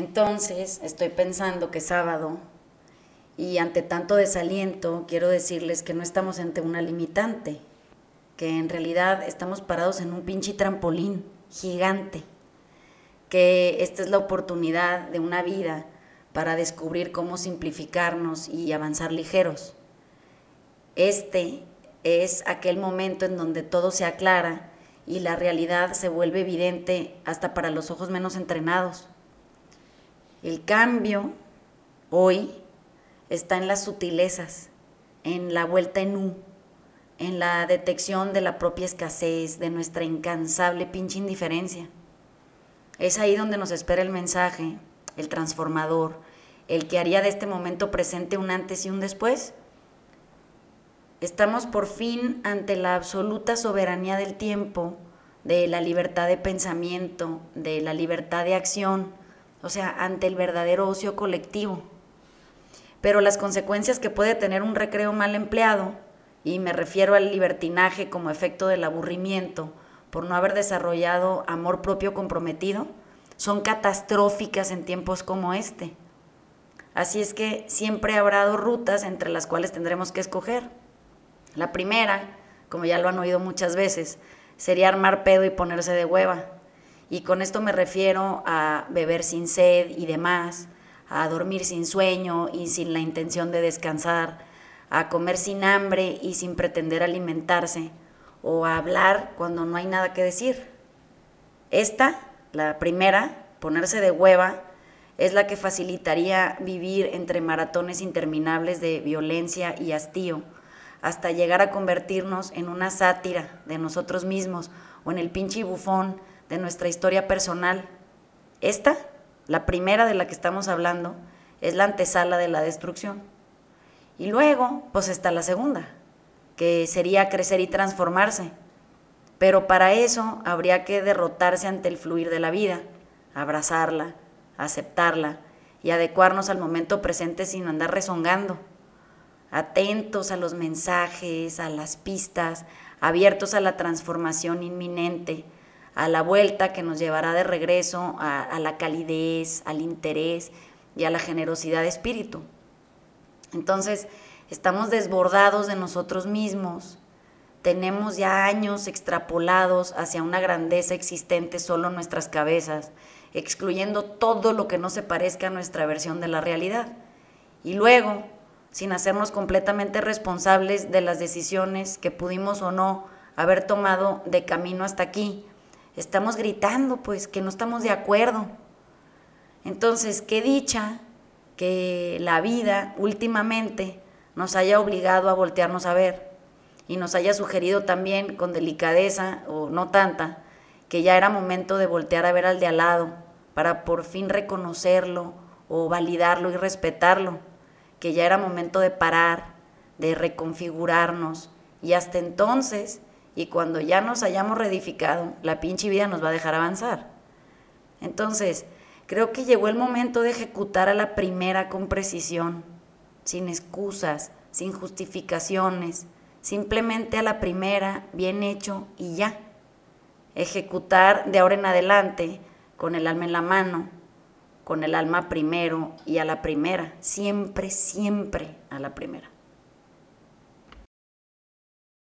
Entonces, estoy pensando que sábado y ante tanto desaliento, quiero decirles que no estamos ante una limitante, que en realidad estamos parados en un pinche trampolín gigante, que esta es la oportunidad de una vida para descubrir cómo simplificarnos y avanzar ligeros. Este es aquel momento en donde todo se aclara y la realidad se vuelve evidente hasta para los ojos menos entrenados. El cambio hoy está en las sutilezas, en la vuelta en U, en la detección de la propia escasez, de nuestra incansable pinche indiferencia. Es ahí donde nos espera el mensaje, el transformador, el que haría de este momento presente un antes y un después. Estamos por fin ante la absoluta soberanía del tiempo, de la libertad de pensamiento, de la libertad de acción, o sea, ante el verdadero ocio colectivo. Pero las consecuencias que puede tener un recreo mal empleado, y me refiero al libertinaje como efecto del aburrimiento por no haber desarrollado amor propio comprometido, son catastróficas en tiempos como este. Así es que siempre habrá dos rutas entre las cuales tendremos que escoger. La primera, como ya lo han oído muchas veces, sería armar pedo y ponerse de hueva. Y con esto me refiero a beber sin sed y demás, a dormir sin sueño y sin la intención de descansar, a comer sin hambre y sin pretender alimentarse, o a hablar cuando no hay nada que decir. Esta, la primera, ponerse de hueva, es la que facilitaría vivir entre maratones interminables de violencia y hastío, hasta llegar a convertirnos en una sátira de nosotros mismos o en el pinche bufón de nuestra historia personal. Esta, la primera de la que estamos hablando, es la antesala de la destrucción. Y luego, pues está la segunda, que sería crecer y transformarse. Pero para eso habría que derrotarse ante el fluir de la vida, abrazarla, aceptarla y adecuarnos al momento presente sin andar rezongando atentos a los mensajes, a las pistas, abiertos a la transformación inminente, a la vuelta que nos llevará de regreso a, la calidez, al interés y a la generosidad de espíritu. Entonces, estamos desbordados de nosotros mismos, tenemos ya años extrapolados hacia una grandeza existente solo en nuestras cabezas, excluyendo todo lo que no se parezca a nuestra versión de la realidad. Y luego, sin hacernos completamente responsables de las decisiones que pudimos o no haber tomado de camino hasta aquí. Estamos gritando, pues, que no estamos de acuerdo. Entonces, qué dicha que la vida últimamente nos haya obligado a voltearnos a ver y nos haya sugerido también con delicadeza o no tanta que ya era momento de voltear a ver al de al lado para por fin reconocerlo o validarlo y respetarlo que ya era momento de parar, de reconfigurarnos y hasta entonces, y cuando ya nos hayamos reedificado, la pinche vida nos va a dejar avanzar. Entonces, creo que llegó el momento de ejecutar a la primera con precisión, sin excusas, sin justificaciones, simplemente a la primera, bien hecho y ya. Ejecutar de ahora en adelante con el alma en la mano, con el alma primero y a la primera, siempre, siempre a la primera.